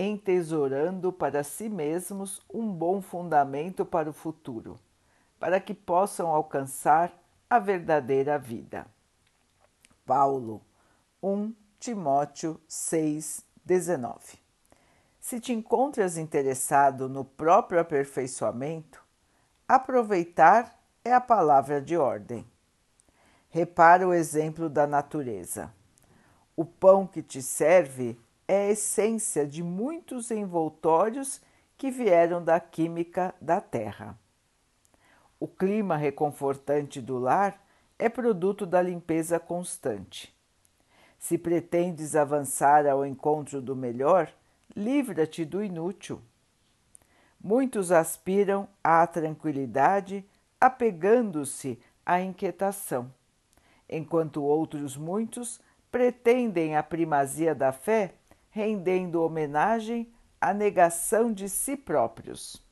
entesourando para si mesmos um bom fundamento para o futuro, para que possam alcançar a verdadeira vida. Paulo 1 Timóteo 6, 19 Se te encontras interessado no próprio aperfeiçoamento, aproveitar é a palavra de ordem. Repara o exemplo da natureza. O pão que te serve é a essência de muitos envoltórios que vieram da química da terra. O clima reconfortante do lar é produto da limpeza constante. Se pretendes avançar ao encontro do melhor, livra-te do inútil. Muitos aspiram à tranquilidade apegando-se à inquietação, enquanto outros muitos pretendem a primazia da fé rendendo homenagem à negação de si próprios.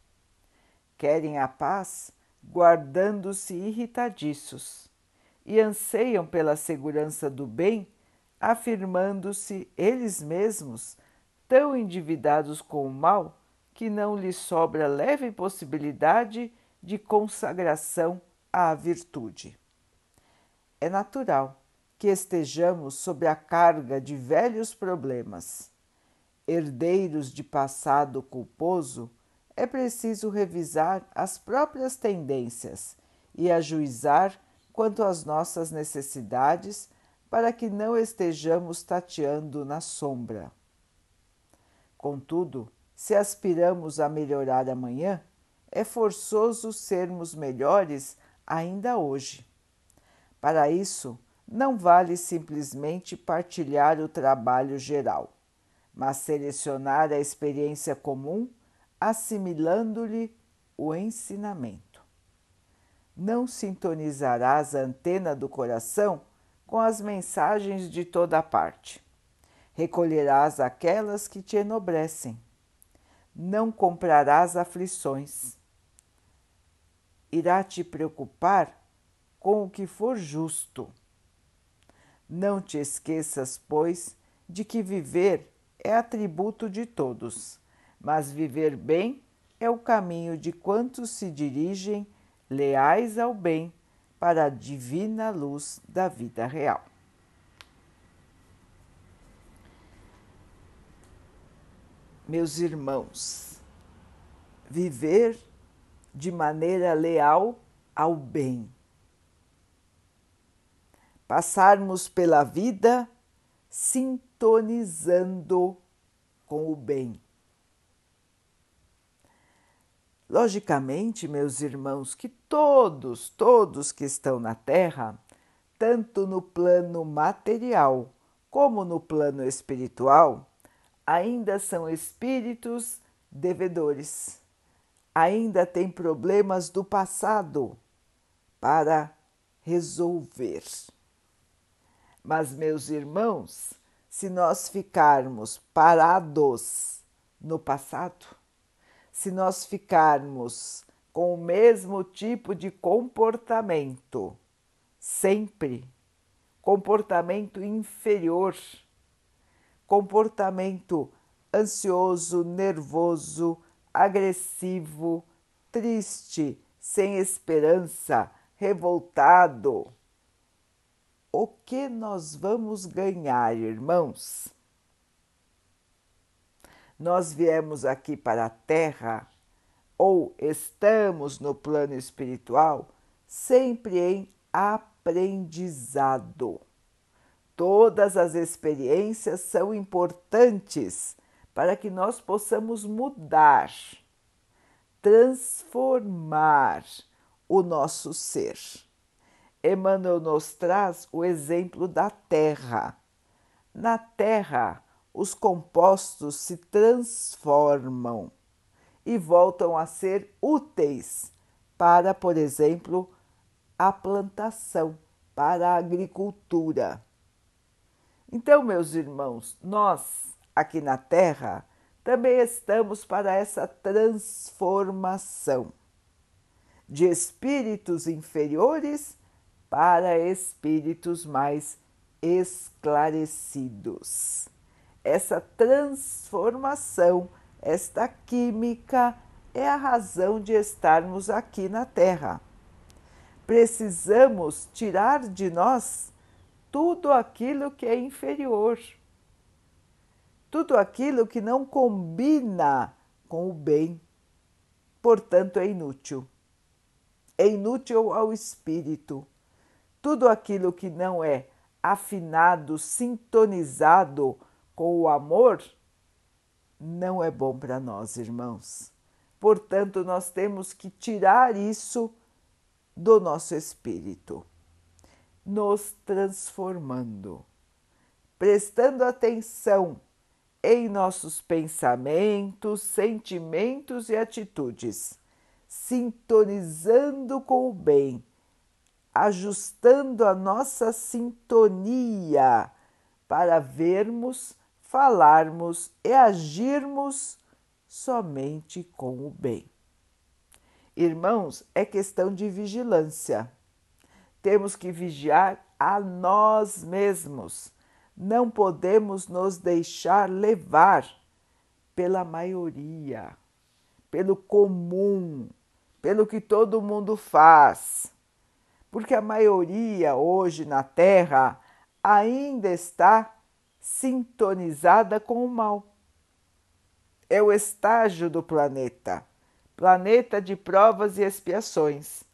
Querem a paz, guardando-se irritadiços, e anseiam pela segurança do bem, afirmando-se eles mesmos tão endividados com o mal que não lhes sobra leve possibilidade de consagração à virtude. É natural que estejamos sob a carga de velhos problemas. Herdeiros de passado culposo, é preciso revisar as próprias tendências e ajuizar quanto às nossas necessidades para que não estejamos tateando na sombra. Contudo, se aspiramos a melhorar amanhã, é forçoso sermos melhores ainda hoje. Para isso, não vale simplesmente partilhar o trabalho geral, mas selecionar a experiência comum, assimilando-lhe o ensinamento. Não sintonizarás a antena do coração com as mensagens de toda parte. Recolherás aquelas que te enobrecem. Não comprarás aflições. Irá te preocupar com o que for justo não te esqueças, pois, de que viver é atributo de todos, mas viver bem é o caminho de quantos se dirigem leais ao bem para a divina luz da vida real. Meus irmãos, viver de maneira leal ao bem passarmos pela vida sintonizando com o bem. Logicamente, meus irmãos, que todos, todos que estão na Terra, tanto no plano material como no plano espiritual, ainda são espíritos devedores, ainda têm problemas do passado para resolver. Mas, meus irmãos, se nós ficarmos parados no passado, se nós ficarmos com o mesmo tipo de comportamento, sempre, comportamento inferior, comportamento ansioso, nervoso, agressivo, triste, sem esperança, revoltado, o que nós vamos ganhar, irmãos? Nós viemos aqui para a Terra ou estamos no plano espiritual sempre em aprendizado. Todas as experiências são importantes para que nós possamos mudar, transformar o nosso ser. Emmanuel nos traz o exemplo da terra. Na terra, os compostos se transformam e voltam a ser úteis para, por exemplo, a plantação, para a agricultura. Então, meus irmãos, nós aqui na Terra também estamos para essa transformação de espíritos inferiores para espíritos mais esclarecidos. Essa transformação, esta química é a razão de estarmos aqui na Terra. Precisamos tirar de nós tudo aquilo que é inferior, tudo aquilo que não combina com o bem, portanto é inútil. É inútil ao espírito. Tudo aquilo que não é afinado, sintonizado com o amor, não é bom para nós, irmãos. Portanto, nós temos que tirar isso do nosso espírito, nos transformando, prestando atenção em nossos pensamentos, sentimentos e atitudes, sintonizando com o bem, ajustando a nossa sintonia para vermos, falarmos e agirmos somente com o bem. Irmãos, é questão de vigilância. Temos que vigiar a nós mesmos. Não podemos nos deixar levar pela maioria, pelo comum, pelo que todo mundo faz. Porque a maioria hoje na Terra ainda está sintonizada com o mal. É o estágio do planeta, planeta de provas e expiações,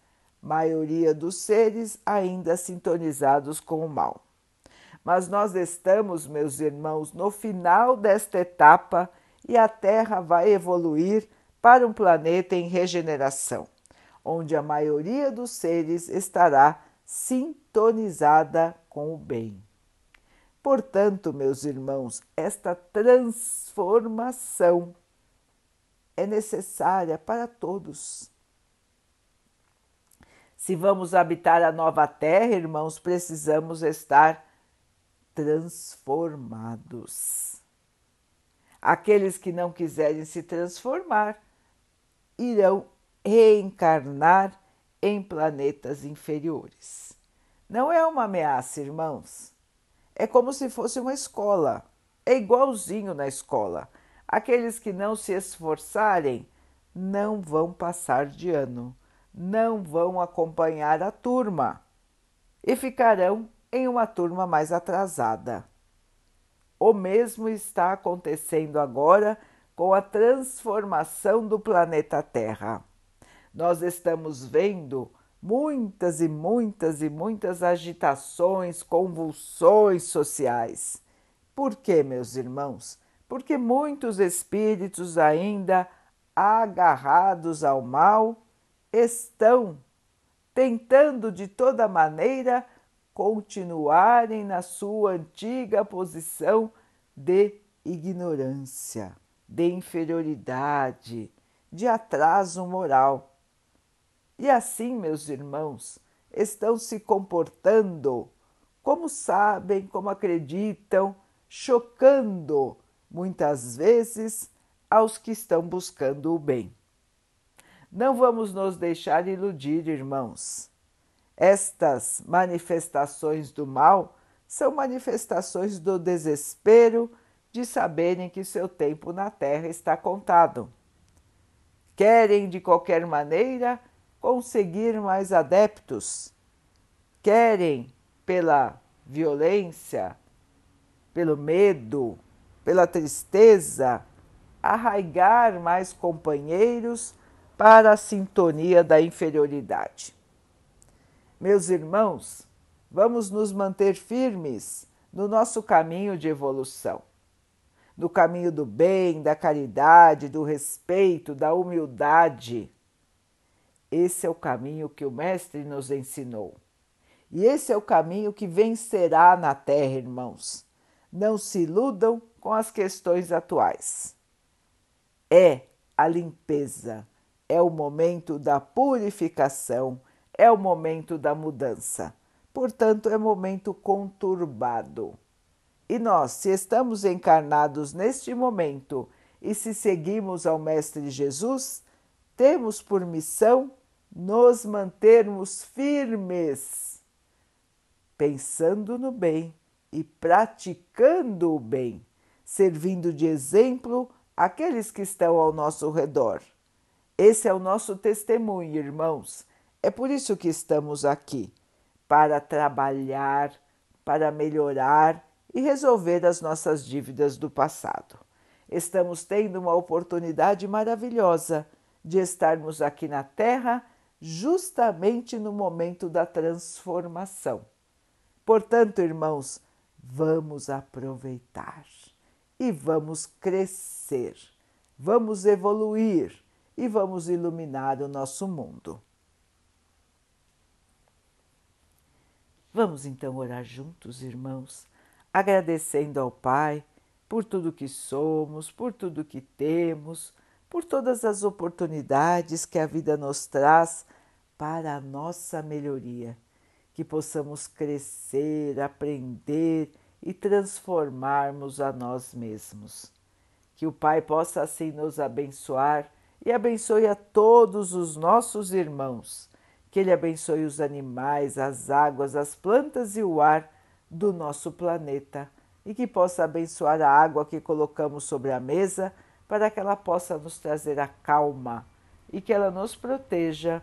maioria dos seres ainda sintonizados com o mal. Mas nós estamos, meus irmãos, no final desta etapa e a Terra vai evoluir para um planeta em regeneração, onde a maioria dos seres estará sintonizada com o bem. Portanto, meus irmãos, esta transformação é necessária para todos. Se vamos habitar a nova terra, irmãos, precisamos estar transformados. Aqueles que não quiserem se transformar irão reencarnar em planetas inferiores. Não é uma ameaça, irmãos é como se fosse uma escola. É igualzinho na escola. Aqueles que não se esforçarem não vão passar de ano, não vão acompanhar a turma e ficarão em uma turma mais atrasada. O mesmo está acontecendo agora com a transformação do planeta Terra. Nós estamos vendo muitas e muitas e muitas agitações, convulsões sociais. Por quê, meus irmãos? Porque muitos espíritos ainda agarrados ao mal estão tentando de toda maneira continuarem na sua antiga posição de ignorância, de inferioridade, de atraso moral. E assim, meus irmãos, estão se comportando como sabem, como acreditam, chocando muitas vezes aos que estão buscando o bem. Não vamos nos deixar iludir, irmãos. Estas manifestações do mal são manifestações do desespero de saberem que seu tempo na terra está contado. Querem de qualquer maneira conseguir mais adeptos, querem pela violência, pelo medo, pela tristeza, arraigar mais companheiros para a sintonia da inferioridade. Meus irmãos, vamos nos manter firmes no nosso caminho de evolução, no caminho do bem, da caridade, do respeito, da humildade esse é o caminho que o Mestre nos ensinou. E esse é o caminho que vencerá na Terra, irmãos. Não se iludam com as questões atuais. É a limpeza, é o momento da purificação, é o momento da mudança. Portanto, é momento conturbado. E nós, se estamos encarnados neste momento e se seguimos ao Mestre Jesus, temos por missão nos mantermos firmes, pensando no bem e praticando o bem, servindo de exemplo aqueles que estão ao nosso redor. Esse é o nosso testemunho, irmãos. É por isso que estamos aqui para trabalhar, para melhorar e resolver as nossas dívidas do passado. Estamos tendo uma oportunidade maravilhosa de estarmos aqui na Terra justamente no momento da transformação. Portanto, irmãos, vamos aproveitar e vamos crescer, vamos evoluir e vamos iluminar o nosso mundo. Vamos então orar juntos, irmãos, agradecendo ao Pai por tudo que somos, por tudo que temos, por todas as oportunidades que a vida nos traz para a nossa melhoria, que possamos crescer, aprender e transformarmos a nós mesmos. Que o Pai possa assim nos abençoar e abençoe a todos os nossos irmãos. Que Ele abençoe os animais, as águas, as plantas e o ar do nosso planeta e que possa abençoar a água que colocamos sobre a mesa para que ela possa nos trazer a calma e que ela nos proteja